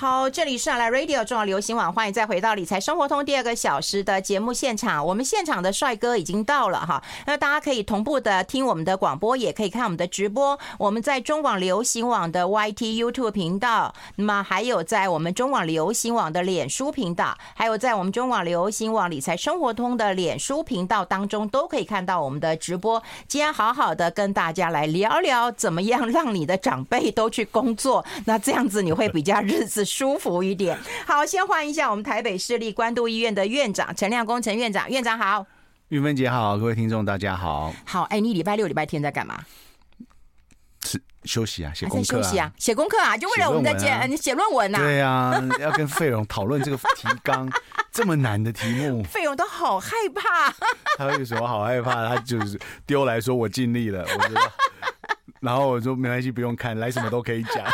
好，这里是来 Radio 中广流行网，欢迎再回到理财生活通第二个小时的节目现场。我们现场的帅哥已经到了哈，那大家可以同步的听我们的广播，也可以看我们的直播。我们在中广流行网的 YT YouTube 频道，那么还有在我们中广流行网的脸书频道，还有在我们中广流行网理财生活通的脸书频道当中，都可以看到我们的直播。今天好好的跟大家来聊聊，怎么样让你的长辈都去工作，那这样子你会比较日子舒服一点。好，先欢迎一下我们台北市立关渡医院的院长陈亮功陈院长，院长好。玉芬姐好，各位听众大家好。好，哎，你礼拜六、礼拜天在干嘛？是休息啊，写功课啊。休息啊，写功课啊，就为了我们的节，你写论文呐？对啊，要跟费荣讨论这个提纲，这么难的题目。费荣都好害怕。他为什么好害怕？他就是丢来说我尽力了，我觉得，然后我说没关系，不用看，来什么都可以讲。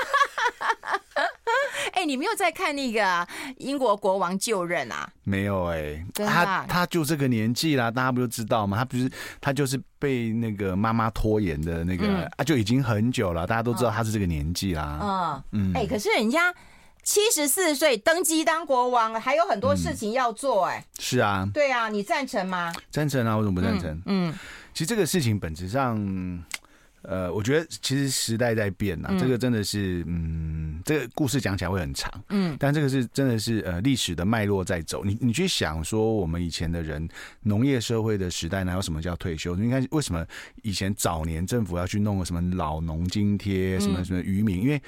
哎，你没有在看那个英国国王就任啊？没有哎、欸，他他就这个年纪啦，大家不就知道吗？他不是他就是被那个妈妈拖延的那个、嗯、啊，就已经很久了，大家都知道他是这个年纪啦。嗯嗯，哎、欸，可是人家七十四岁登基当国王，还有很多事情要做、欸，哎、嗯，是啊，对啊，你赞成吗？赞成啊，为什么不赞成？嗯，嗯其实这个事情本质上。呃，我觉得其实时代在变呐，这个真的是，嗯，这个故事讲起来会很长，嗯，但这个是真的是呃历史的脉络在走。你你去想说，我们以前的人，农业社会的时代，哪有什么叫退休？你看为什么以前早年政府要去弄个什么老农津贴，什么什么渔民，因为。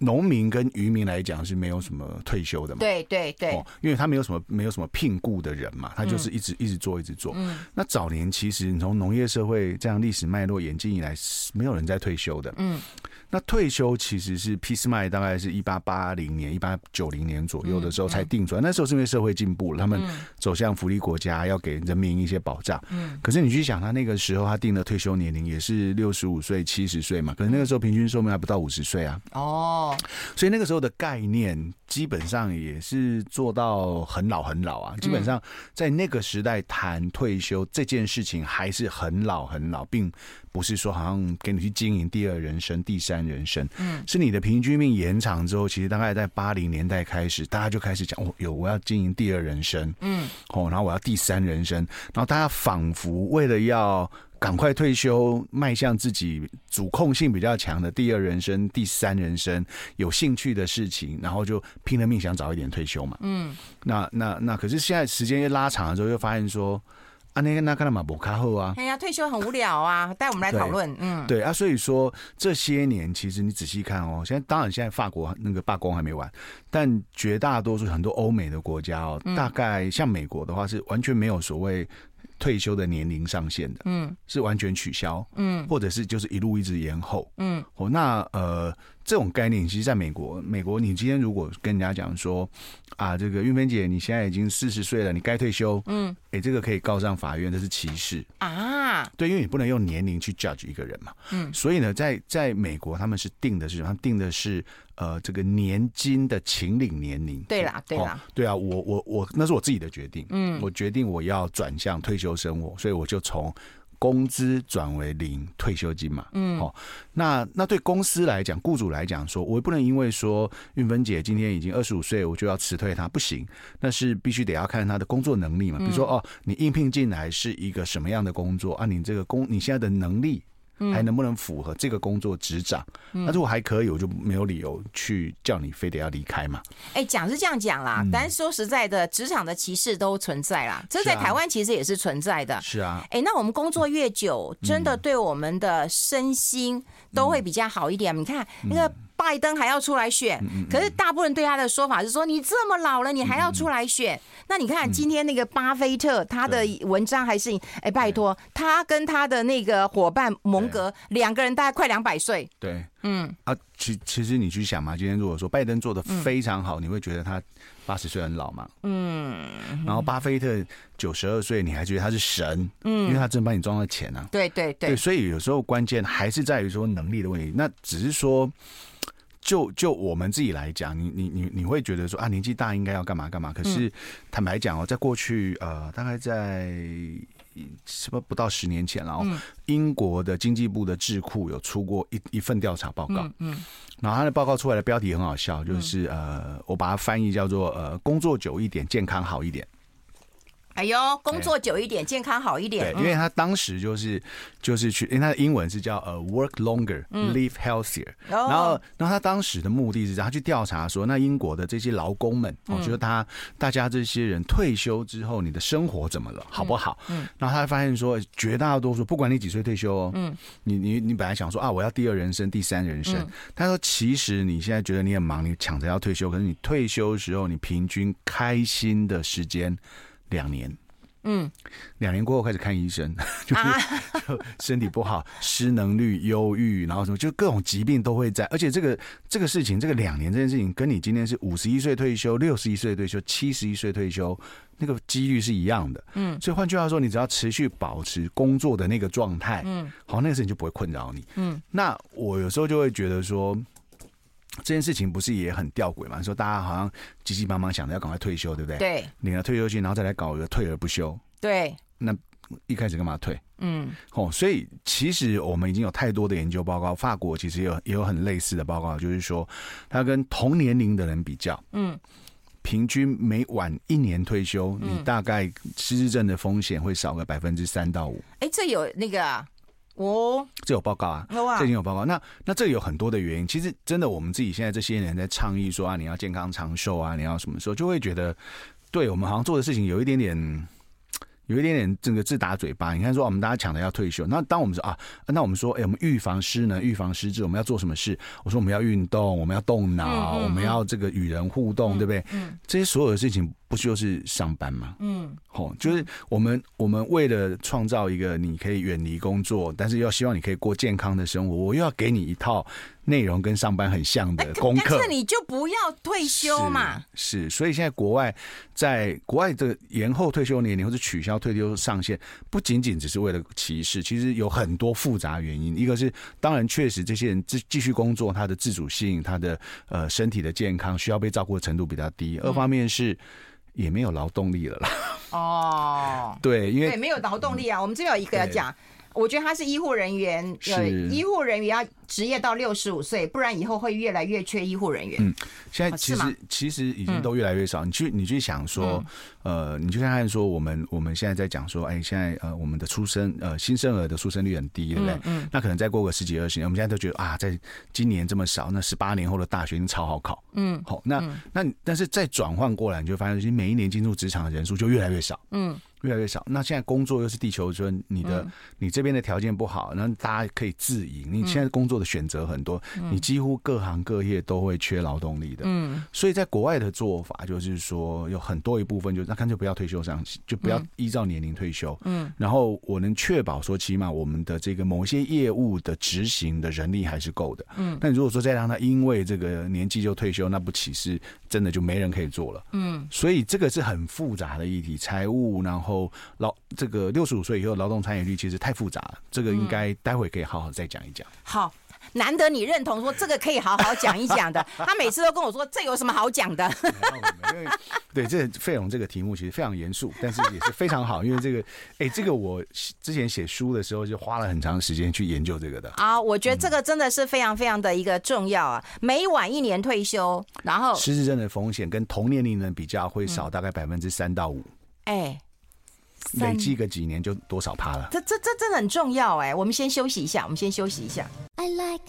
农民跟渔民来讲是没有什么退休的嘛？对对对，哦，因为他没有什么没有什么聘雇的人嘛，他就是一直一直做一直做。嗯，那早年其实你从农业社会这样历史脉络演进以来，没有人在退休的。嗯。那退休其实是俾斯麦大概是一八八零年、一八九零年左右的时候才定出来。那时候是因为社会进步了，他们走向福利国家，要给人民一些保障。嗯。可是你去想，他那个时候他定的退休年龄也是六十五岁、七十岁嘛？可是那个时候平均寿命还不到五十岁啊。哦。所以那个时候的概念基本上也是做到很老很老啊。基本上在那个时代谈退休这件事情还是很老很老，并。不是说好像给你去经营第二人生、第三人生，嗯，是你的平均命延长之后，其实大概在八零年代开始，大家就开始讲，哦，有我要经营第二人生，嗯，哦，然后我要第三人生，然后大家仿佛为了要赶快退休，迈向自己主控性比较强的第二人生、第三人生，有兴趣的事情，然后就拼了命想早一点退休嘛，嗯，那那那，可是现在时间一拉长了之后，又发现说。啊，那个那干嘛不卡后啊？哎呀，退休很无聊啊！带我们来讨论，嗯，对啊，所以说这些年其实你仔细看哦，现在当然现在法国那个罢工还没完，但绝大多数很多欧美的国家哦，大概像美国的话是完全没有所谓。退休的年龄上限的，嗯，是完全取消，嗯，或者是就是一路一直延后，嗯，哦，那呃，这种概念其实在美国，美国你今天如果跟人家讲说啊，这个韵芬姐你现在已经四十岁了，你该退休，嗯，哎，这个可以告上法院，这是歧视。啊，对，因为你不能用年龄去 judge 一个人嘛，嗯，所以呢，在在美国他们是定的是什么？他定的是。呃，这个年金的请领年龄，对啦，对啦，对啊，我我我，那是我自己的决定，嗯，我决定我要转向退休生活，所以我就从工资转为零退休金嘛，嗯，好，那那对公司来讲，雇主来讲，说我也不能因为说运芬姐今天已经二十五岁，我就要辞退她，不行，那是必须得要看她的工作能力嘛，比如说哦，你应聘进来是一个什么样的工作啊？你这个工你现在的能力。还能不能符合这个工作职掌？那如果还可以，我就没有理由去叫你非得要离开嘛。哎，讲是这样讲啦，但是说实在的，职场的歧视都存在啦。这在台湾其实也是存在的。是啊。哎，那我们工作越久，真的对我们的身心都会比较好一点。你看那个。拜登还要出来选，可是大部分人对他的说法是说：“你这么老了，你还要出来选？”那你看今天那个巴菲特他的文章还是哎，拜托他跟他的那个伙伴蒙格两个人大概快两百岁。对，嗯啊，其其实你去想嘛，今天如果说拜登做的非常好，你会觉得他八十岁很老吗？嗯，然后巴菲特九十二岁，你还觉得他是神？嗯，因为他真帮你装了钱啊。对对对，所以有时候关键还是在于说能力的问题。那只是说。就就我们自己来讲，你你你你会觉得说啊，年纪大应该要干嘛干嘛？可是坦白讲哦，在过去呃，大概在什么不到十年前，然后英国的经济部的智库有出过一一份调查报告，嗯，然后他的报告出来的标题很好笑，就是呃，我把它翻译叫做呃，工作久一点，健康好一点。哎呦，工作久一点，健康好一点。对，因为他当时就是就是去，因为他的英文是叫呃 work longer, live healthier。然后，然后他当时的目的是，他去调查说，那英国的这些劳工们，我觉得他大家这些人退休之后，你的生活怎么了，好不好？嗯。然后他发现说，绝大多数，不管你几岁退休哦，嗯，你你你本来想说啊，我要第二人生、第三人生。他说，其实你现在觉得你很忙，你抢着要退休，可是你退休的时候，你平均开心的时间。两年，嗯，两年过后开始看医生，就是 就身体不好，失能率、忧郁，然后什么，就各种疾病都会在。而且这个这个事情，这个两年这件事情，跟你今天是五十一岁退休、六十一岁退休、七十一岁退休，那个几率是一样的。嗯，所以换句话说，你只要持续保持工作的那个状态，嗯，好，那个事情就不会困扰你。嗯，那我有时候就会觉得说。这件事情不是也很吊诡嘛？说大家好像急急忙忙想着要赶快退休，对不对？对，领了退休金，然后再来搞一个退而不休。对，那一开始干嘛退？嗯，哦，所以其实我们已经有太多的研究报告，法国其实也有也有很类似的报告，就是说他跟同年龄的人比较，嗯，平均每晚一年退休，你大概失智症的风险会少个百分之三到五。哎，这有那个啊。哦，这有报告啊，这已经有报告。那那这有很多的原因。其实真的，我们自己现在这些人在倡议说啊，你要健康长寿啊，你要什么时候，就会觉得，对我们好像做的事情有一点点，有一点点这个自打嘴巴。你看，说我们大家抢着要退休，那当我们说啊，那我们说，哎，我们预防失能、预防失智，我们要做什么事？我说我们要运动，我们要动脑，我们要这个与人互动，对不对？嗯，这些所有的事情。不就是上班吗？嗯，好，就是我们我们为了创造一个你可以远离工作，但是又希望你可以过健康的生活，我又要给你一套内容跟上班很像的功课。但是你就不要退休嘛？是，是，所以现在国外在国外的延后退休年龄或者取消退休上限，不仅仅只是为了歧视，其实有很多复杂原因。一个是当然确实这些人继继续工作，他的自主性、他的呃身体的健康需要被照顾的程度比较低。二方面是。也没有劳动力了啦。哦，对，因为对没有劳动力啊。我们这边有一个要讲，我觉得他是医护人员，是医护人员要职业到六十五岁，不然以后会越来越缺医护人员。嗯，现在其实其实已经都越来越少。你去你去想说，呃，你去看看说，我们我们现在在讲说，哎，现在呃，我们的出生呃新生儿的出生率很低，对不对？嗯。那可能再过个十几二十年，我们现在都觉得啊，在今年这么少，那十八年后的大学超好考。嗯。好，那那但是再转换过来，你就发现，其实每一年进入职场的人数就越来越少。嗯。越来越少。那现在工作又是地球村，你的、嗯、你这边的条件不好，那大家可以自营。你现在工作的选择很多，嗯、你几乎各行各业都会缺劳动力的。嗯，所以在国外的做法就是说，有很多一部分就是那干脆不要退休上，就不要依照年龄退休。嗯，然后我能确保说，起码我们的这个某些业务的执行的人力还是够的。嗯，但如果说再让他因为这个年纪就退休，那不岂是真的就没人可以做了？嗯，所以这个是很复杂的议题，财务然后。后劳这个六十五岁以后劳动参与率其实太复杂了，这个应该待会可以好好再讲一讲。好，难得你认同说这个可以好好讲一讲的，他每次都跟我说这有什么好讲的？因为对这费用这个题目其实非常严肃，但是也是非常好，因为这个 哎，这个我之前写书的时候就花了很长时间去研究这个的。啊，我觉得这个真的是非常非常的一个重要啊，每晚一年退休，然后失智症的风险跟同年龄人比较会少大概百分之三到五。哎。累积个几年就多少趴了？这这这真的很重要哎！我们先休息一下，我们先休息一下。I like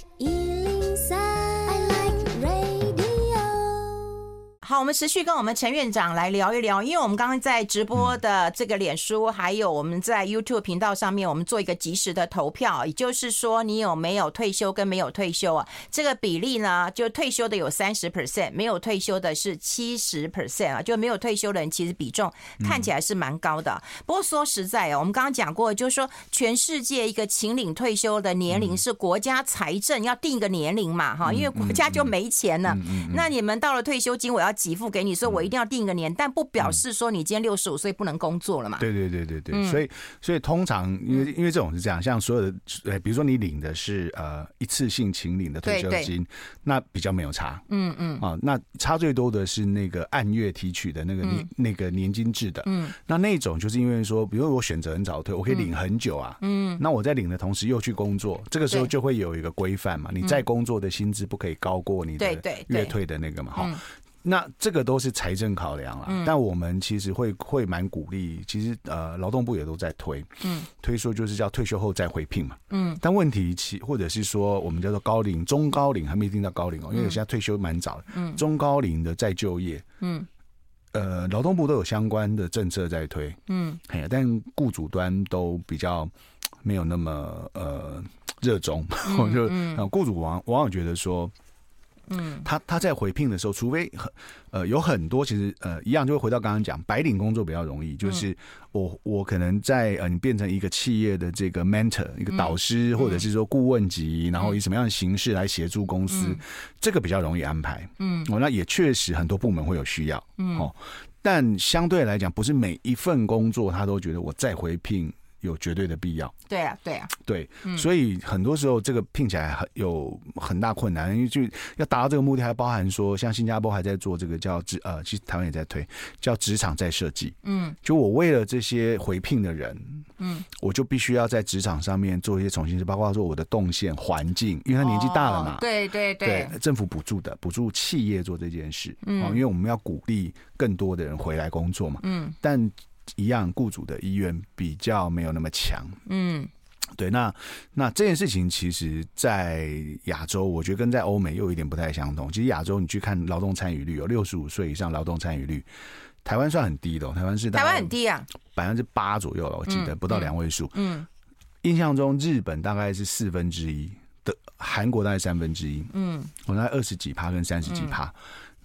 好，我们持续跟我们陈院长来聊一聊，因为我们刚刚在直播的这个脸书，还有我们在 YouTube 频道上面，我们做一个及时的投票，也就是说，你有没有退休跟没有退休啊？这个比例呢，就退休的有三十 percent，没有退休的是七十 percent 啊，就没有退休的人其实比重看起来是蛮高的。不过说实在哦，我们刚刚讲过，就是说全世界一个请领退休的年龄是国家财政要定一个年龄嘛，哈，因为国家就没钱了。那你们到了退休金，我要。给付给你，所以我一定要定一个年，但不表示说你今天六十五岁不能工作了嘛？对对对对对，所以所以通常因为因为这种是这样，像所有的，呃，比如说你领的是呃一次性请领的退休金，那比较没有差，嗯嗯。啊，那差最多的是那个按月提取的那个年那个年金制的，嗯，那那种就是因为说，比如我选择很早退，我可以领很久啊，嗯，那我在领的同时又去工作，这个时候就会有一个规范嘛，你在工作的薪资不可以高过你的月退的那个嘛，哈。那这个都是财政考量了，嗯、但我们其实会会蛮鼓励，其实呃劳动部也都在推，嗯，推说就是叫退休后再回聘嘛，嗯，但问题其或者是说我们叫做高龄、中高龄还没一定到高龄哦，因为有些退休蛮早的，嗯，中高龄的再就业，嗯，呃劳动部都有相关的政策在推，嗯，哎呀，但雇主端都比较没有那么呃热衷，嗯、就雇主往往往觉得说。嗯，他他在回聘的时候，除非很呃有很多，其实呃一样就会回到刚刚讲，白领工作比较容易，就是我我可能在呃你变成一个企业的这个 mentor 一个导师，或者是说顾问级，然后以什么样的形式来协助公司，这个比较容易安排。嗯，哦，那也确实很多部门会有需要。嗯，哦，但相对来讲，不是每一份工作他都觉得我再回聘。有绝对的必要。对啊，对啊，对，所以很多时候这个聘起来很有很大困难，因为就要达到这个目的，还包含说，像新加坡还在做这个叫职呃，其实台湾也在推叫职场再设计。嗯，就我为了这些回聘的人，嗯，我就必须要在职场上面做一些重新，包括说我的动线环境，因为他年纪大了嘛。对对对，政府补助的补助企业做这件事，嗯，因为我们要鼓励更多的人回来工作嘛。嗯，但。一样，雇主的意愿比较没有那么强。嗯，对，那那这件事情，其实，在亚洲，我觉得跟在欧美又有一点不太相同。其实亚洲，你去看劳动参与率，有六十五岁以上劳动参与率，台湾算很低的，台湾是台湾很低啊，百分之八左右了，我记得不到两位数。嗯，印象中日本大概是四分之一的，韩国大概三分之一。嗯，我大概二十几趴跟三十几趴，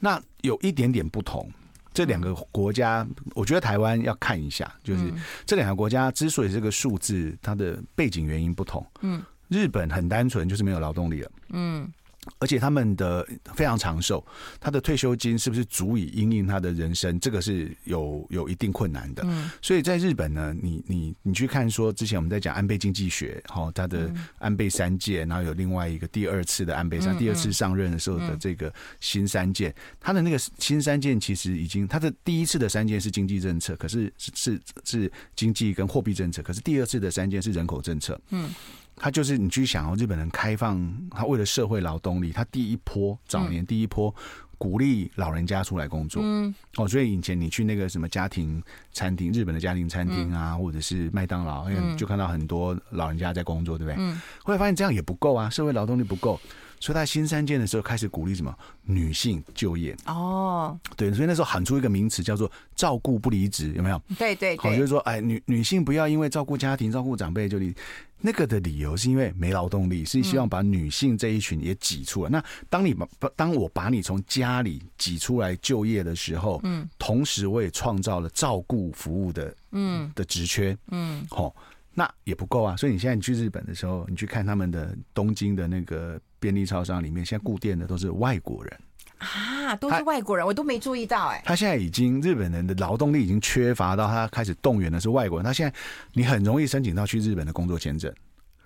那有一点点不同。这两个国家，我觉得台湾要看一下，就是这两个国家之所以这个数字，它的背景原因不同。嗯，日本很单纯，就是没有劳动力了。嗯。而且他们的非常长寿，他的退休金是不是足以应应他的人生？这个是有有一定困难的。嗯，所以在日本呢，你你你去看说，之前我们在讲安倍经济学，哈，他的安倍三届，然后有另外一个第二次的安倍上，第二次上任的时候的这个新三件，他的那个新三件其实已经，他的第一次的三件是经济政策，可是是是是经济跟货币政策，可是第二次的三件是人口政策。嗯。他就是你去想哦，日本人开放，他为了社会劳动力，他第一波早年第一波鼓励老人家出来工作，嗯，哦，所以以前你去那个什么家庭餐厅，日本的家庭餐厅啊，或者是麦当劳，就看到很多老人家在工作，对不对？嗯，后来发现这样也不够啊，社会劳动力不够，所以他新三件的时候开始鼓励什么女性就业哦，对，所以那时候喊出一个名词叫做照顾不离职，有没有？对对，好，就是说，哎，女女性不要因为照顾家庭、照顾长辈就离。那个的理由是因为没劳动力，是希望把女性这一群也挤出来。嗯、那当你把当我把你从家里挤出来就业的时候，嗯，同时我也创造了照顾服务的，嗯，的职缺，嗯，好，那也不够啊。所以你现在你去日本的时候，你去看他们的东京的那个便利超商里面，现在固店的都是外国人。啊，都是外国人，我都没注意到哎、欸。他现在已经日本人的劳动力已经缺乏到他开始动员的是外国人。他现在你很容易申请到去日本的工作签证。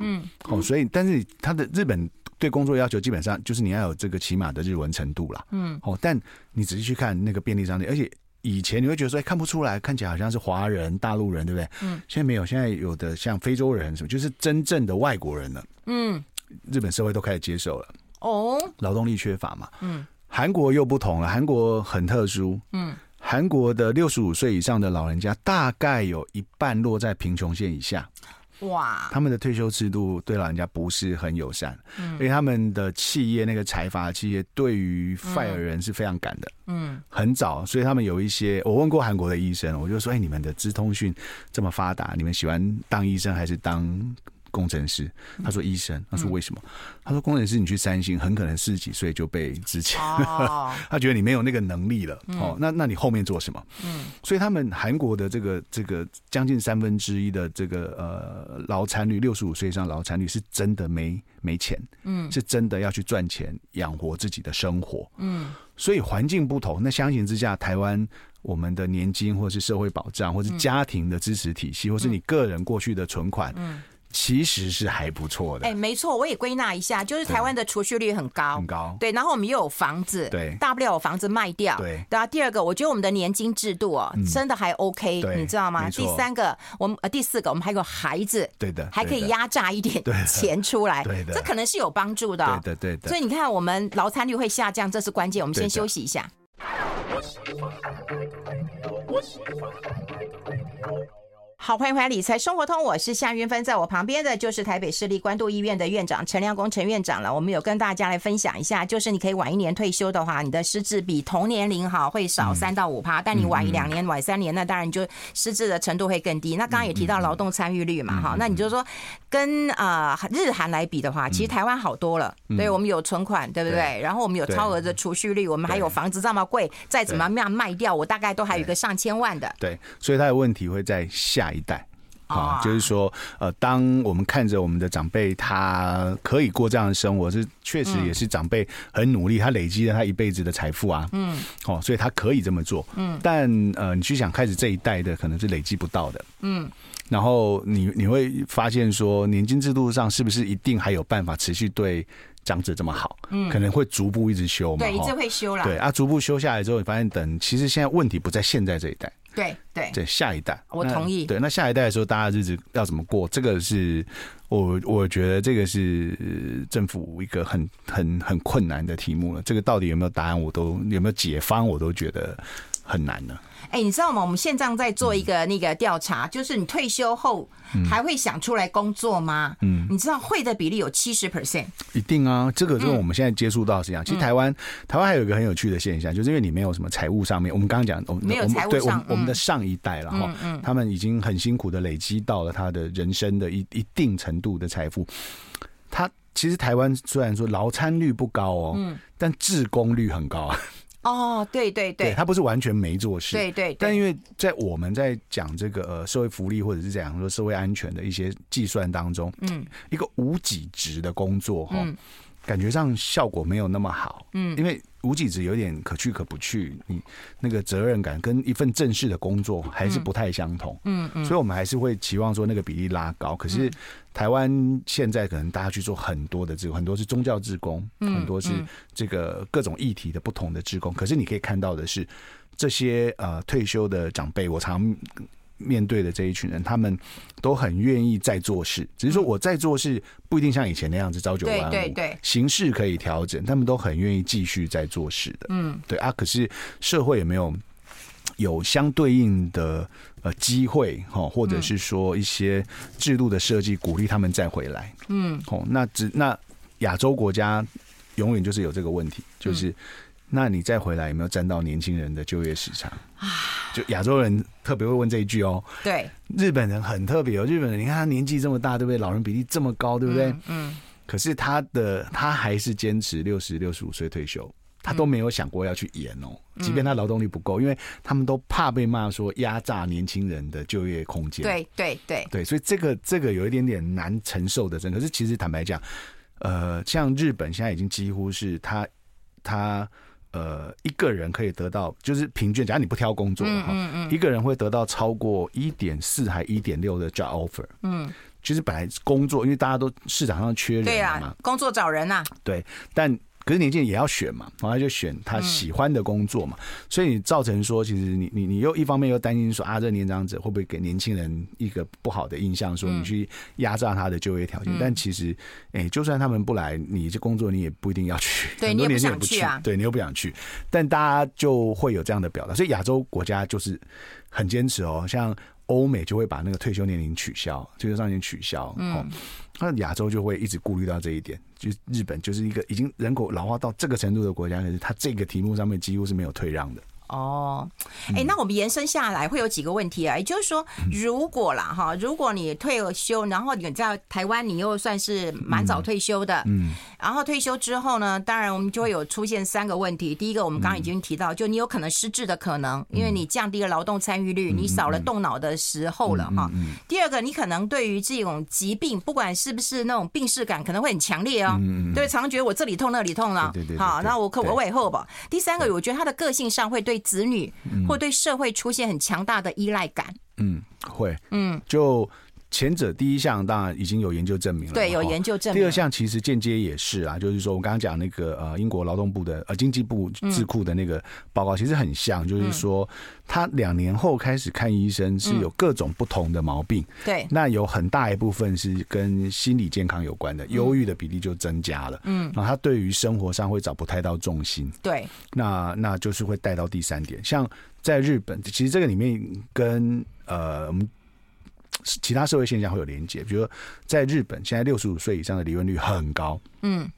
嗯，哦，所以但是他的日本对工作要求基本上就是你要有这个起码的日文程度啦。嗯，哦，但你仔细去看那个便利商店，而且以前你会觉得说，哎，看不出来，看起来好像是华人、大陆人，对不对？嗯，现在没有，现在有的像非洲人什么，就是真正的外国人了。嗯，日本社会都开始接受了。哦，劳动力缺乏嘛。嗯。韩国又不同了，韩国很特殊。嗯，韩国的六十五岁以上的老人家大概有一半落在贫穷线以下。哇，他们的退休制度对老人家不是很友善。嗯，因为他们的企业那个财阀企业对于 fire 人是非常赶的。嗯，很早，所以他们有一些，我问过韩国的医生，我就说：哎，你们的资通讯这么发达，你们喜欢当医生还是当？工程师，他说医生，他说为什么？他说工程师你去三星，很可能四十几岁就被资遣，他觉得你没有那个能力了。哦，那那你后面做什么？嗯，所以他们韩国的这个这个将近三分之一的这个呃劳残率，六十五岁以上劳残率是真的没没钱，嗯，是真的要去赚钱养活自己的生活，嗯，所以环境不同，那相形之下，台湾。我们的年金，或是社会保障，或是家庭的支持体系，或是你个人过去的存款，其实是还不错的。哎，没错，我也归纳一下，就是台湾的储蓄率很高，很高。对，然后我们又有房子，对，大不了有房子卖掉，对。然后第二个，我觉得我们的年金制度哦，真的还 OK，你知道吗？第三个，我们呃第四个，我们还有孩子，对的，还可以压榨一点钱出来，对的，这可能是有帮助的，对的，对的。所以你看，我们劳参率会下降，这是关键。我们先休息一下。好，欢迎回来《理财生活通》，我是夏云芬，在我旁边的就是台北市立关渡医院的院长陈良公陈院长了。我们有跟大家来分享一下，就是你可以晚一年退休的话，你的失智比同年龄哈会少三到五趴，但你晚一两年、晚三年，那当然就失智的程度会更低。那刚刚也提到劳动参与率嘛，哈，那你就说跟啊日韩来比的话，其实台湾好多了。对，我们有存款，对不对？然后我们有超额的储蓄率，我们还有房子这么贵，再怎么样卖掉，我大概都还有一个上千万的。对，所以他的问题会在下一代。啊，就是说，呃，当我们看着我们的长辈，他可以过这样的生活，是确实也是长辈很努力，他累积了他一辈子的财富啊，嗯，哦，所以他可以这么做，嗯，但呃，你去想，开始这一代的可能是累积不到的，嗯，然后你你会发现说，年金制度上是不是一定还有办法持续对长者这么好？嗯，可能会逐步一直修嘛，对，一直会修了，对啊，逐步修下来之后，你发现等其实现在问题不在现在这一代。对对对，下一代，我同意。对，那下一代的时候，大家日子要怎么过？这个是我我觉得这个是政府一个很很很困难的题目了。这个到底有没有答案？我都有没有解方？我都觉得很难呢。哎，你知道吗？我们现在在做一个那个调查，嗯、就是你退休后还会想出来工作吗？嗯，你知道会的比例有七十 percent，一定啊。这个就是我们现在接触到是这样。嗯、其实台湾台湾还有一个很有趣的现象，就是因为你没有什么财务上面，我们刚刚讲，我们没有财务上，对，我们我们的上一代了哈，嗯，他们已经很辛苦的累积到了他的人生的一一定程度的财富。他其实台湾虽然说劳参率不高哦，嗯，但自工率很高啊。哦，对对对，他不是完全没做事，对对。但因为在我们在讲这个呃社会福利或者是讲说社会安全的一些计算当中，嗯，一个无给值的工作哈，感觉上效果没有那么好，嗯，因为。无几职有点可去可不去，你那个责任感跟一份正式的工作还是不太相同，嗯嗯，所以我们还是会期望说那个比例拉高。可是台湾现在可能大家去做很多的这个，很多是宗教志工，很多是这个各种议题的不同的志工。可是你可以看到的是，这些呃退休的长辈，我常。面对的这一群人，他们都很愿意再做事，只是说我在做事不一定像以前那样子朝九晚五，对对对，形式可以调整，他们都很愿意继续在做事的，嗯，对啊。可是社会也没有有相对应的呃机会哈，或者是说一些制度的设计，鼓励他们再回来，嗯，哦，那只那亚洲国家永远就是有这个问题，就是。那你再回来有没有占到年轻人的就业市场啊？就亚洲人特别会问这一句哦。对，日本人很特别哦。日本人你看他年纪这么大，对不对？老人比例这么高，对不对？嗯。嗯，可是他的他还是坚持六十六十五岁退休，他都没有想过要去延哦。即便他劳动力不够，因为他们都怕被骂说压榨年轻人的就业空间。对对对对，所以这个这个有一点点难承受的，真的。可是其实坦白讲，呃，像日本现在已经几乎是他他。呃，一个人可以得到，就是平均，假如你不挑工作的话，嗯嗯嗯、一个人会得到超过一点四还一点六的 job offer。嗯，其实本来工作，因为大家都市场上缺人嘛，对啊，工作找人呐，对，但。可是年轻人也要选嘛，然后他就选他喜欢的工作嘛，嗯、所以你造成说，其实你你你又一方面又担心说啊，这年长者会不会给年轻人一个不好的印象，说你去压榨他的就业条件？嗯、但其实，哎、欸，就算他们不来，你这工作你也不一定要去，很多年轻人也不去啊，对你又不想去，但大家就会有这样的表达，所以亚洲国家就是很坚持哦，像。欧美就会把那个退休年龄取消，退休上限取消。嗯，那亚洲就会一直顾虑到这一点。就日本就是一个已经人口老化到这个程度的国家，可是它这个题目上面几乎是没有退让的。哦，哎、欸，那我们延伸下来会有几个问题啊？也就是说，如果啦哈，如果你退了休，然后你在台湾，你又算是蛮早退休的，嗯，然后退休之后呢，当然我们就会有出现三个问题。第一个，我们刚刚已经提到，就你有可能失智的可能，因为你降低了劳动参与率，你少了动脑的时候了哈。第二个，你可能对于这种疾病，不管是不是那种病逝感，可能会很强烈哦，对，常常觉得我这里痛那里痛了，好，那我可我尾后吧。第三个，我觉得他的个性上会对。子女或对社会出现很强大的依赖感，嗯，会，嗯，就前者第一项当然已经有研究证明了，对，有研究证明。第二项其实间接也是啊，就是说我刚刚讲那个呃英国劳动部的呃经济部智库的那个报告，其实很像，就是说他两年后开始看医生是有各种不同的毛病，对，那有很大一部分是跟心理健康有关的，忧郁的比例就增加了，嗯，然后他对于生活上会找不太到重心，对，那那就是会带到第三点，像在日本，其实这个里面跟呃我们。其他社会现象会有连结，比如说在日本，现在六十五岁以上的离婚率很高。嗯，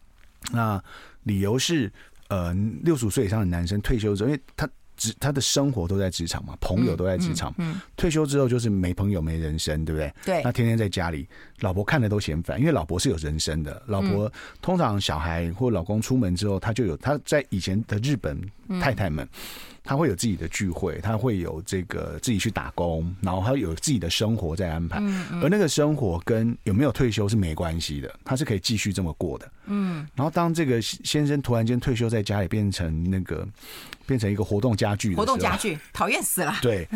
那理由是，呃，六十五岁以上的男生退休之后，因为他职他的生活都在职场嘛，朋友都在职场，嗯，退休之后就是没朋友没人生，对不对？对，他天天在家里，老婆看了都嫌烦，因为老婆是有人生的，老婆通常小孩或老公出门之后，他就有他在以前的日本太太们。他会有自己的聚会，他会有这个自己去打工，然后他有自己的生活在安排。而那个生活跟有没有退休是没关系的，他是可以继续这么过的。嗯。然后当这个先生突然间退休，在家里变成那个变成一个活动家具，活动家具讨厌死了。对。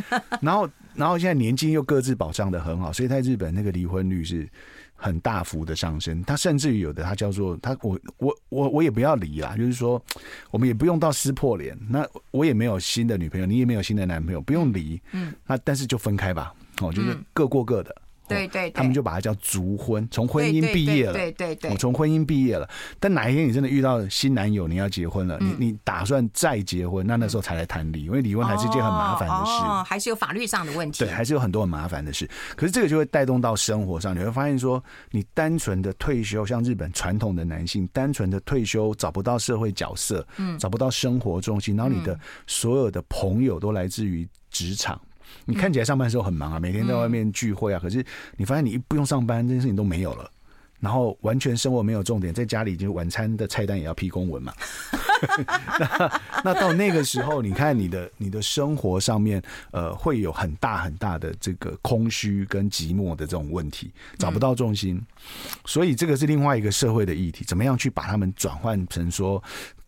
然后，然后现在年金又各自保障的很好，所以在日本那个离婚率是。很大幅的上升，他甚至于有的他叫做他我我我我也不要离啦，就是说我们也不用到撕破脸，那我也没有新的女朋友，你也没有新的男朋友，不用离，嗯，那但是就分开吧，哦，就是各过各的。对对，他们就把它叫卒婚，从婚姻毕业了。对对对，我从婚姻毕业了。但哪一天你真的遇到新男友，你要结婚了，你你打算再结婚，那那时候才来谈离，因为离婚还是一件很麻烦的事，哦，还是有法律上的问题。对，还是有很多很麻烦的事。可是这个就会带动到生活上，你会发现说，你单纯的退休，像日本传统的男性，单纯的退休找不到社会角色，嗯，找不到生活重心，然后你的所有的朋友都来自于职场。你看起来上班的时候很忙啊，每天在外面聚会啊，可是你发现你一不用上班，这件事情都没有了，然后完全生活没有重点，在家里就晚餐的菜单也要批公文嘛。那那到那个时候，你看你的你的生活上面，呃，会有很大很大的这个空虚跟寂寞的这种问题，找不到重心，所以这个是另外一个社会的议题，怎么样去把他们转换成说。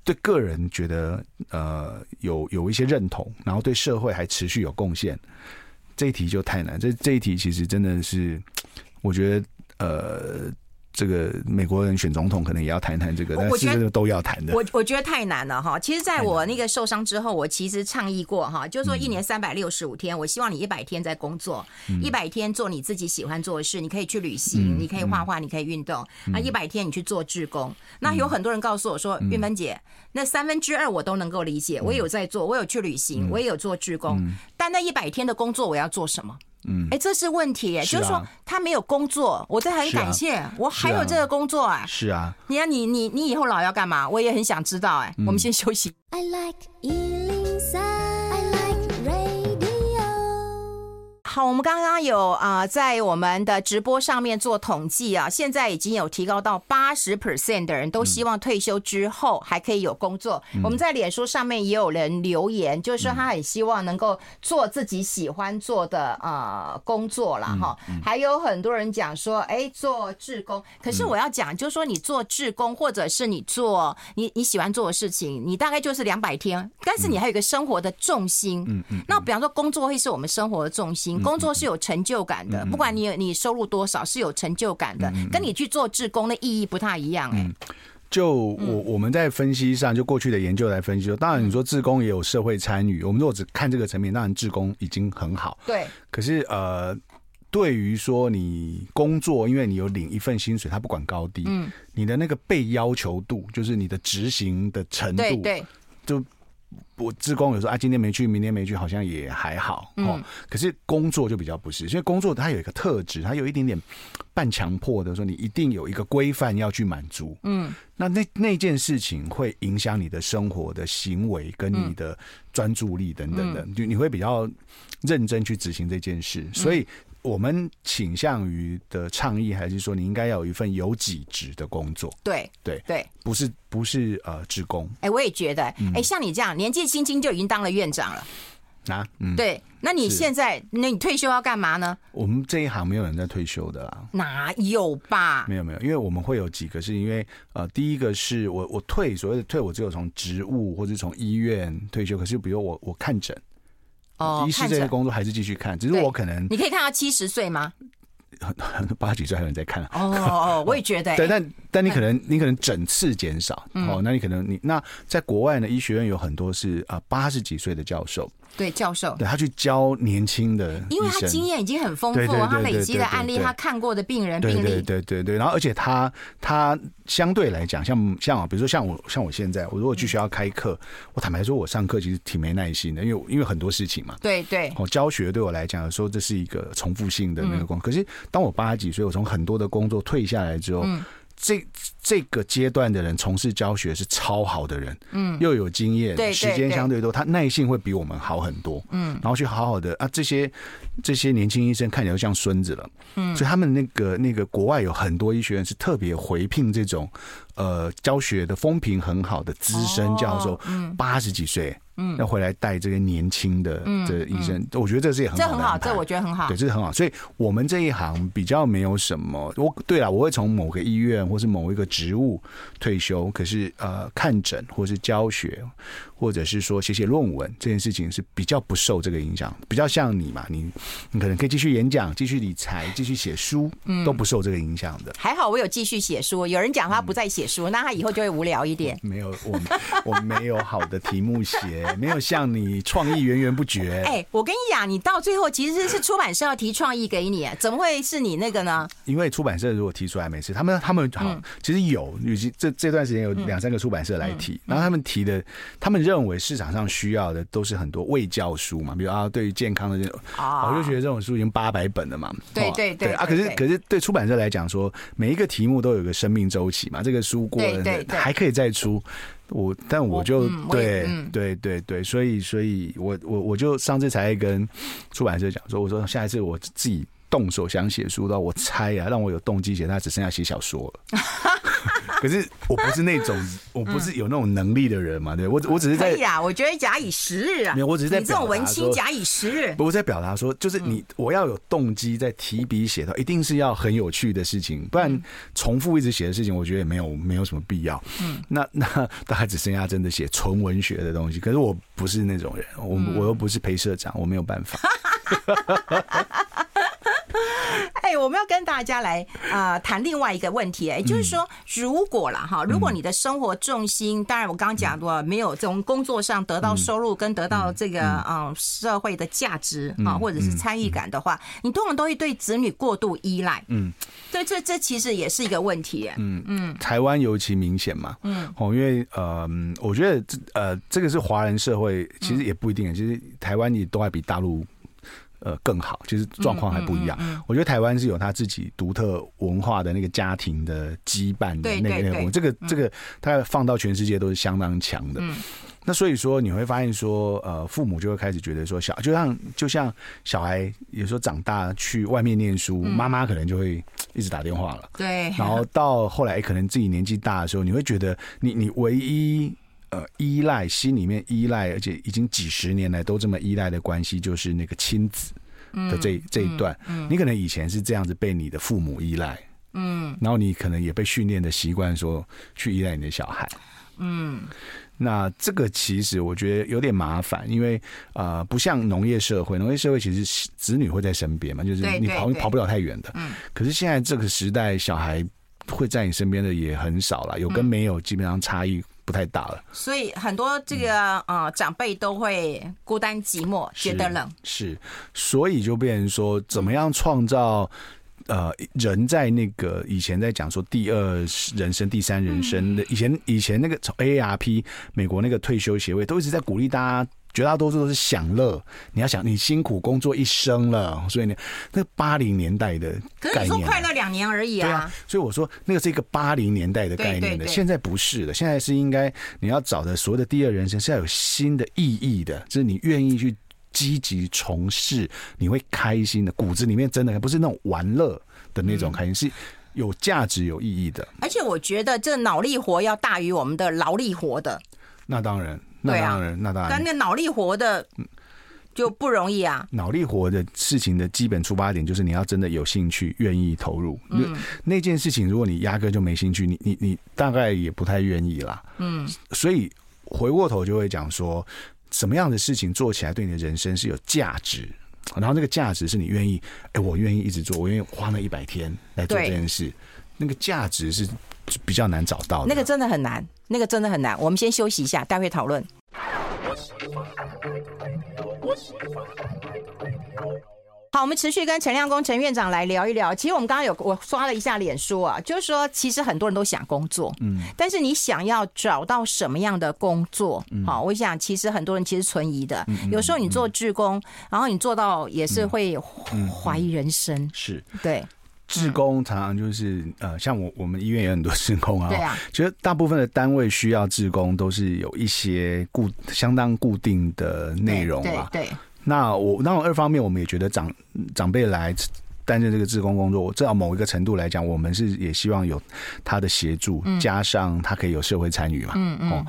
对个人觉得呃有有一些认同，然后对社会还持续有贡献，这一题就太难。这这一题其实真的是，我觉得呃。这个美国人选总统可能也要谈谈这个，但是这个都要谈的。我我觉得太难了哈。其实，在我那个受伤之后，我其实倡议过哈，就是说一年三百六十五天，我希望你一百天在工作，一百天做你自己喜欢做的事。你可以去旅行，你可以画画，你可以运动。那一百天你去做志工。那有很多人告诉我说，玉芬姐，那三分之二我都能够理解。我也有在做，我有去旅行，我也有做志工。但那一百天的工作，我要做什么？嗯，哎，这是问题，哎，就是说他没有工作，我这很感谢，我还有这个工作，啊，是啊，你看你你你以后老要干嘛？我也很想知道，哎，我们先休息。I like 好，我们刚刚有啊、呃，在我们的直播上面做统计啊，现在已经有提高到八十 percent 的人都希望退休之后还可以有工作。嗯、我们在脸书上面也有人留言，就是说他很希望能够做自己喜欢做的呃工作了哈。还有很多人讲说，哎，做志工。可是我要讲，就是说你做志工，或者是你做你你喜欢做的事情，你大概就是两百天，但是你还有一个生活的重心。嗯嗯。那比方说，工作会是我们生活的重心。工作是有成就感的，不管你你收入多少，是有成就感的，跟你去做志工的意义不太一样。哎，就我我们在分析上，就过去的研究来分析说，当然你说志工也有社会参与，我们如果只看这个层面，当然志工已经很好。对。可是呃，对于说你工作，因为你有领一份薪水，他不管高低，嗯，你的那个被要求度，就是你的执行的程度，对，就。我志工有时候啊，今天没去，明天没去，好像也还好哦。可是工作就比较不是，所以工作它有一个特质，它有一点点半强迫的，说你一定有一个规范要去满足。嗯，那那那件事情会影响你的生活的行为跟你的专注力等等的，就你会比较认真去执行这件事。所以我们倾向于的倡议还是说，你应该要有一份有给职的工作。对对对，不是不是呃，职工。哎，我也觉得，哎，像你这样年纪。轻轻就已经当了院长了啊！嗯，对，那你现在，那你退休要干嘛呢？我们这一行没有人在退休的啦，哪有吧？没有没有，因为我们会有几个是因为呃，第一个是我我退所谓的退，我只有从职务或者从医院退休，可是比如我我看诊哦，医师这个工作还是继续看，只是我可能你可以看到七十岁吗？八十几岁还有人在看哦哦，我也觉得、欸、对，但但你可能你可能整次减少、嗯、哦，那你可能你那在国外呢，医学院有很多是啊八十几岁的教授。对教授，对他去教年轻的，因为他经验已经很丰富，他累积的案例，他看过的病人病例，对对对对。然后，而且他他相对来讲，像像比如说像我像我现在，我如果去学校开课，我坦白说，我上课其实挺没耐心的，因为因为很多事情嘛。对对。我，教学对我来讲，有时候这是一个重复性的那个工。可是当我八十几岁，我从很多的工作退下来之后。这这个阶段的人从事教学是超好的人，嗯，又有经验，对，时间相对多，他耐性会比我们好很多，嗯，然后去好好的啊，这些这些年轻医生看起来都像孙子了，嗯，所以他们那个那个国外有很多医学院是特别回聘这种呃教学的风评很好的资深教授，嗯，八十几岁。嗯，要回来带这个年轻的这医生，嗯嗯、我觉得这是也很好，这很好，这我觉得很好，对，这是很好。所以我们这一行比较没有什么，我对了，我会从某个医院或是某一个职务退休，可是呃，看诊或是教学。或者是说写写论文这件事情是比较不受这个影响，比较像你嘛，你你可能可以继续演讲、继续理财、继续写书，嗯，都不受这个影响的。还好我有继续写书，有人讲他不再写书，嗯、那他以后就会无聊一点。没有我，我没有好的题目写，没有像你创意源源不绝。哎、欸，我跟你讲，你到最后其实是出版社要提创意给你，怎么会是你那个呢？因为出版社如果提出来没事，他们他们好，其实有，尤其这这段时间有两三个出版社来提，然后他们提的，他们。认为市场上需要的都是很多未教书嘛，比如啊，对于健康的这种，我就觉得这种书已经八百本了嘛。对对对啊，可是可是对出版社来讲说，每一个题目都有个生命周期嘛，这个书过了还可以再出。我但我就对对对对，所以所以我我我就上次才跟出版社讲说，我说下一次我自己动手想写书的，我猜啊，让我有动机写，他只剩下写小说了。可是我不是那种，我不是有那种能力的人嘛？对，我我只是在。呀，我觉得假以时日啊。没有，我只是在。你这种文青假以时日。不，我在表达说，就是你，我要有动机在提笔写到，一定是要很有趣的事情，不然重复一直写的事情，我觉得也没有没有什么必要。嗯，那 那大概只剩下真的写纯文学的东西。可是我不是那种人，我我又不是陪社长，我没有办法。哎，我们要跟大家来啊谈另外一个问题，哎，就是说，如果了哈，如果你的生活重心，当然我刚刚讲过，没有从工作上得到收入跟得到这个嗯社会的价值啊，或者是参与感的话，你通常都会对子女过度依赖。嗯，对，这这其实也是一个问题。嗯嗯，台湾尤其明显嘛。嗯，哦，因为呃，我觉得这呃，这个是华人社会，其实也不一定，其实台湾也都还比大陆。呃，更好，就是状况还不一样。嗯嗯嗯、我觉得台湾是有他自己独特文化的那个家庭的羁绊的那个那个，这个这个，他放到全世界都是相当强的。嗯、那所以说，你会发现说，呃，父母就会开始觉得说，小就像就像小孩有时候长大去外面念书，妈妈、嗯、可能就会一直打电话了。对。然后到后来，可能自己年纪大的时候，你会觉得你你唯一。呃，依赖心里面依赖，而且已经几十年来都这么依赖的关系，就是那个亲子的这这一段。嗯，你可能以前是这样子被你的父母依赖，嗯，然后你可能也被训练的习惯说去依赖你的小孩，嗯，那这个其实我觉得有点麻烦，因为呃，不像农业社会，农业社会其实子女会在身边嘛，就是你跑跑不了太远的，嗯，可是现在这个时代，小孩会在你身边的也很少了，有跟没有基本上差异。不太大了，所以很多这个呃长辈都会孤单寂寞，觉得冷。是，所以就变成说，怎么样创造呃，人在那个以前在讲说第二人生、第三人生的，以前以前那个从 AARP 美国那个退休协会都一直在鼓励大家，绝大多数都是享乐。你要想，你辛苦工作一生了，所以呢，那八零年代的概念，可是说快乐两年而已啊。对啊，所以我说那个是一个八零年代的概念的，现在不是的，现在是应该你要找的所谓的第二人生是要有新的意义的，就是你愿意去。积极从事，你会开心的，骨子里面真的不是那种玩乐的那种开心，是有价值、有意义的。而且我觉得这脑力活要大于我们的劳力活的。那当然，那当然，那当然。但那脑力活的就不容易啊。脑力活的事情的基本出发点就是你要真的有兴趣、愿意投入。嗯，那件事情如果你压根就没兴趣，你你你大概也不太愿意啦。嗯，所以回过头就会讲说。什么样的事情做起来对你的人生是有价值？然后那个价值是你愿意，哎，我愿意一直做，我愿意花那一百天来做这件事。那个价值是比较难找到的，那个真的很难，那个真的很难。我们先休息一下，待会讨论。好，我们持续跟陈亮公陈院长来聊一聊。其实我们刚刚有我刷了一下脸书啊，就是说其实很多人都想工作，嗯，但是你想要找到什么样的工作？好，我想其实很多人其实存疑的。有时候你做志工，然后你做到也是会怀疑人生。是对，志工常常就是呃，像我我们医院有很多志工啊，对啊，其实大部分的单位需要志工都是有一些固相当固定的内容吧，对。那我那我二方面，我们也觉得长长辈来担任这个志工工作，至少某一个程度来讲，我们是也希望有他的协助，加上他可以有社会参与嘛，嗯嗯。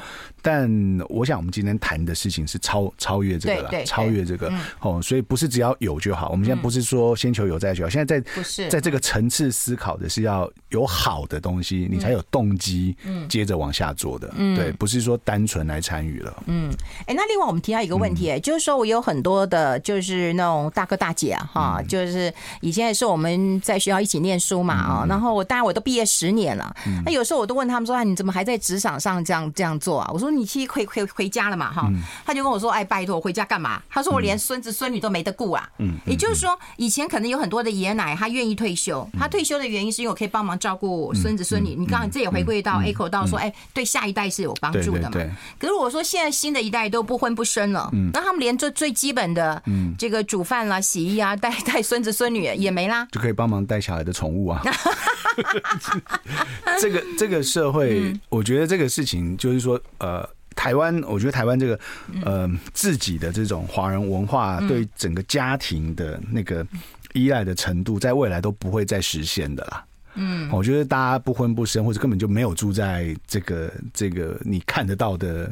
但我想，我们今天谈的事情是超超越这个了，超越这个哦，所以不是只要有就好。我们现在不是说先求有再求，现在在不是在这个层次思考的是要有好的东西，你才有动机，接着往下做的。对，不是说单纯来参与了。嗯，哎，那另外我们提到一个问题，哎，就是说我有很多的，就是那种大哥大姐啊，哈，就是以前也是我们在学校一起念书嘛，啊，然后我当然我都毕业十年了，那有时候我都问他们说，哎，你怎么还在职场上这样这样做啊？我说。你其实回回回家了嘛？哈，他就跟我说：“哎，拜托，我回家干嘛？”他说：“我连孙子孙女都没得顾啊。”嗯，也就是说，以前可能有很多的爷爷奶奶他愿意退休，他退休的原因是因为我可以帮忙照顾孙子孙女。你刚刚这也回归到 echo 到说，哎，对下一代是有帮助的嘛？可是我说现在新的一代都不婚不生了，嗯那他们连这最基本的这个煮饭啦、洗衣啊、带带孙子孙女也没啦，就可以帮忙带小孩的宠物啊。这个这个社会，我觉得这个事情就是说，呃。台湾，我觉得台湾这个呃自己的这种华人文化对整个家庭的那个依赖的程度，在未来都不会再实现的啦。嗯，我觉得大家不婚不生，或者根本就没有住在这个这个你看得到的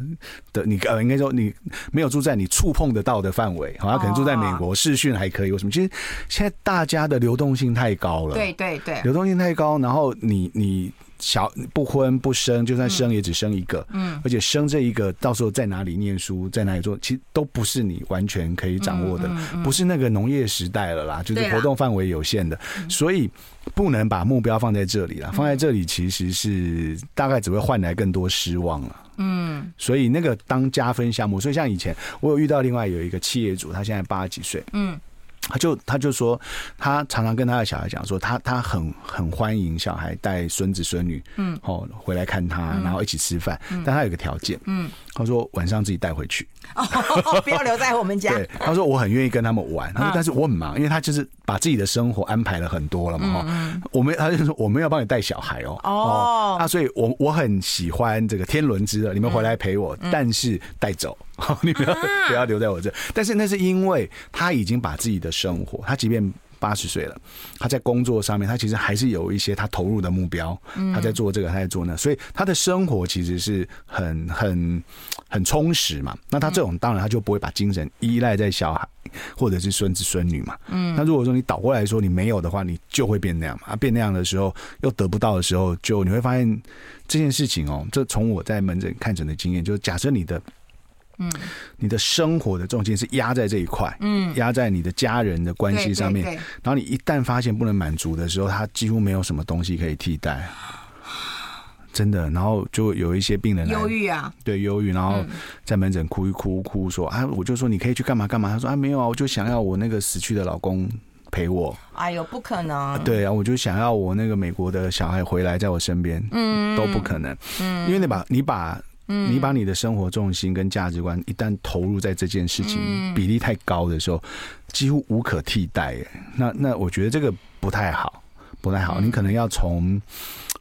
的，你呃应该说你没有住在你触碰得到的范围，好像可能住在美国视讯还可以，为什么？其实现在大家的流动性太高了，对对对，流动性太高，然后你你。小不婚不生，就算生也只生一个，嗯，而且生这一个到时候在哪里念书，在哪里做，其实都不是你完全可以掌握的，不是那个农业时代了啦，就是活动范围有限的，所以不能把目标放在这里了，放在这里其实是大概只会换来更多失望了，嗯，所以那个当加分项目，所以像以前我有遇到另外有一个企业主，他现在八十几岁，嗯。他就他就说，他常常跟他的小孩讲说，他他很很欢迎小孩带孙子孙女，嗯，哦回来看他，然后一起吃饭，但他有个条件，嗯，他说晚上自己带回去，哦，不要留在我们家。对，他说我很愿意跟他们玩，他说但是我很忙，因为他就是把自己的生活安排了很多了嘛，哈，我们他就说我们要帮你带小孩哦，哦，啊，所以我我很喜欢这个天伦之乐，你们回来陪我，但是带走。你不要不要留在我这，但是那是因为他已经把自己的生活，他即便八十岁了，他在工作上面，他其实还是有一些他投入的目标，他在做这个，他在做那，所以他的生活其实是很很很充实嘛。那他这种当然他就不会把精神依赖在小孩或者是孙子孙女嘛。嗯，那如果说你倒过来说你没有的话，你就会变那样嘛。啊，变那样的时候又得不到的时候，就你会发现这件事情哦，这从我在门诊看诊的经验，就是假设你的。嗯，你的生活的重心是压在这一块，嗯，压在你的家人的关系上面。然后你一旦发现不能满足的时候，他几乎没有什么东西可以替代，真的。然后就有一些病人忧郁啊，对，忧郁，然后在门诊哭一哭，哭说啊，我就说你可以去干嘛干嘛。他说啊，没有啊，我就想要我那个死去的老公陪我。哎呦，不可能！对啊，我就想要我那个美国的小孩回来在我身边，嗯，都不可能，嗯，因为你把你把你把你的生活重心跟价值观一旦投入在这件事情比例太高的时候，几乎无可替代。那那我觉得这个不太好，不太好。你可能要从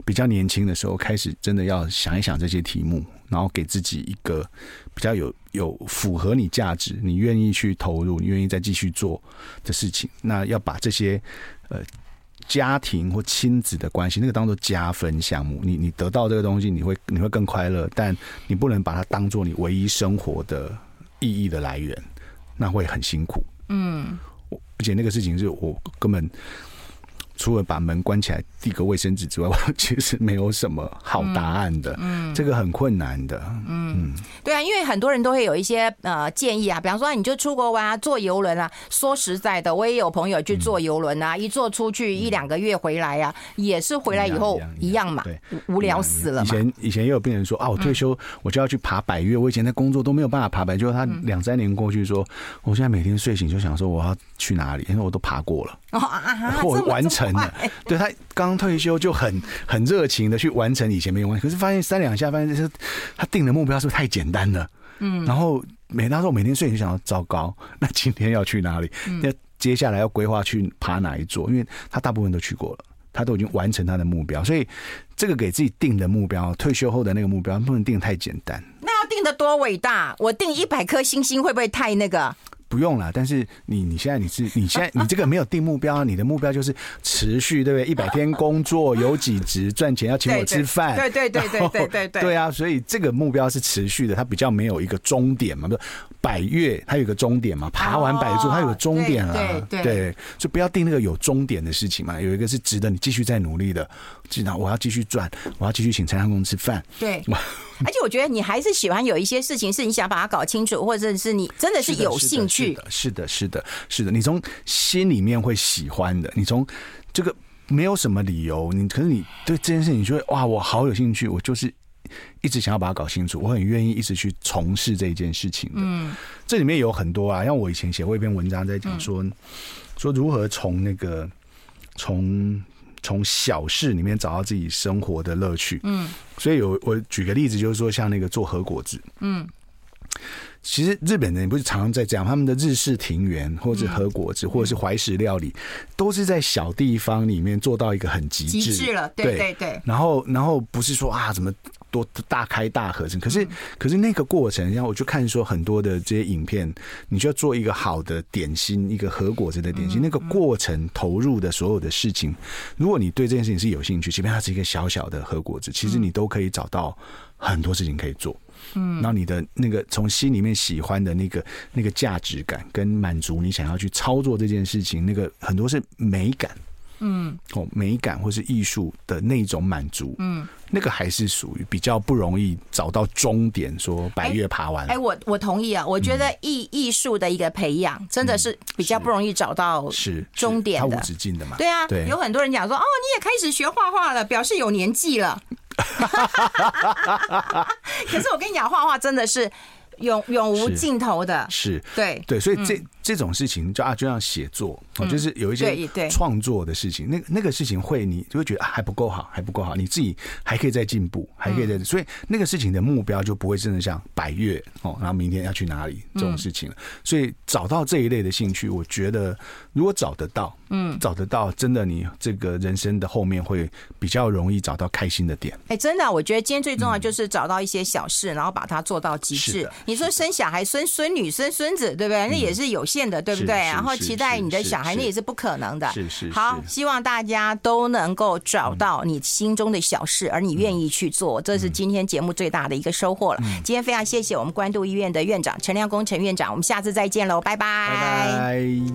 比较年轻的时候开始，真的要想一想这些题目，然后给自己一个比较有有符合你价值、你愿意去投入、你愿意再继续做的事情。那要把这些呃家庭或亲子的关系，那个当做加分项目。你你得到这个东西，你会你会更快乐，但你不能把它当做你唯一生活的意义的来源，那会很辛苦。嗯，而且那个事情是我根本。除了把门关起来递个卫生纸之外，我其实没有什么好答案的。嗯，这个很困难的。嗯，对啊，因为很多人都会有一些呃建议啊，比方说你就出国玩啊，坐游轮啊。说实在的，我也有朋友去坐游轮啊，一坐出去一两个月回来呀，也是回来以后一样嘛，对，无聊死了。以前以前也有病人说啊，我退休我就要去爬百岳，我以前在工作都没有办法爬百岳，结果他两三年过去说，我现在每天睡醒就想说我要去哪里，因为我都爬过了，我完成。对，他刚退休就很很热情的去完成以前没有完成，可是发现三两下发现就是他定的目标是不是太简单了？嗯，然后每当说我每天睡醒就想到糟糕，那今天要去哪里？那接下来要规划去爬哪一座？因为他大部分都去过了，他都已经完成他的目标，所以这个给自己定的目标，退休后的那个目标不能定太简单。那要定的多伟大？我定一百颗星星会不会太那个？不用了，但是你你现在你是你现在你这个没有定目标，你的目标就是持续，对不对？一百天工作有几职赚钱要请我吃饭，对对对对对对对，对啊，所以这个目标是持续的，它比较没有一个终点嘛，不是百岳它有一个终点嘛，爬完百座它有个终点啊，对对，就不要定那个有终点的事情嘛，有一个是值得你继续再努力的，知道我要继续赚，我要继续请陈相公吃饭，对。而且我觉得你还是喜欢有一些事情是你想把它搞清楚，或者是你真的是有兴趣。是的，是的，是的，你从心里面会喜欢的。你从这个没有什么理由，你可是你对这件事情，你就会哇，我好有兴趣，我就是一直想要把它搞清楚，我很愿意一直去从事这一件事情的。嗯，这里面有很多啊，像我以前写过一篇文章在讲说，说如何从那个从。从小事里面找到自己生活的乐趣，嗯，所以有我举个例子，就是说像那个做和果子，嗯，其实日本人不是常常在讲他们的日式庭园，或者和果子，或者是怀石料理，都是在小地方里面做到一个很极致，极致了，对。对对。然后，然后不是说啊，怎么？多大开大合成，可是可是那个过程，然后我就看说很多的这些影片，你就要做一个好的点心，一个和果子的点心，那个过程投入的所有的事情，如果你对这件事情是有兴趣，即便它是一个小小的和果子，其实你都可以找到很多事情可以做。嗯，然后你的那个从心里面喜欢的那个那个价值感跟满足，你想要去操作这件事情，那个很多是美感。嗯，哦，美感或是艺术的那种满足，嗯，那个还是属于比较不容易找到终点，说白月爬完。哎，我我同意啊，我觉得艺艺术的一个培养真的是比较不容易找到是终点的，它无止境的嘛。对啊，对，有很多人讲说，哦，你也开始学画画了，表示有年纪了。可是我跟你讲，画画真的是永永无尽头的，是，对对，所以这。这种事情就啊，就像写作哦，就是有一些创作的事情，那那个事情会你就会觉得还不够好，还不够好，你自己还可以再进步，还可以再，所以那个事情的目标就不会真的像百月哦，然后明天要去哪里这种事情了。所以找到这一类的兴趣，我觉得如果找得到，嗯，找得到，真的你这个人生的后面会比较容易找到开心的点。哎，真的，我觉得今天最重要就是找到一些小事，然后把它做到极致。你说生小孩、生孙女、生孙子，对不对？那也是有。见的对不对？然后期待你的小孩，那也是不可能的。是是。好，希望大家都能够找到你心中的小事，而你愿意去做，这是今天节目最大的一个收获了。今天非常谢谢我们关渡医院的院长陈亮恭陈院长，我们下次再见喽，拜拜。拜拜。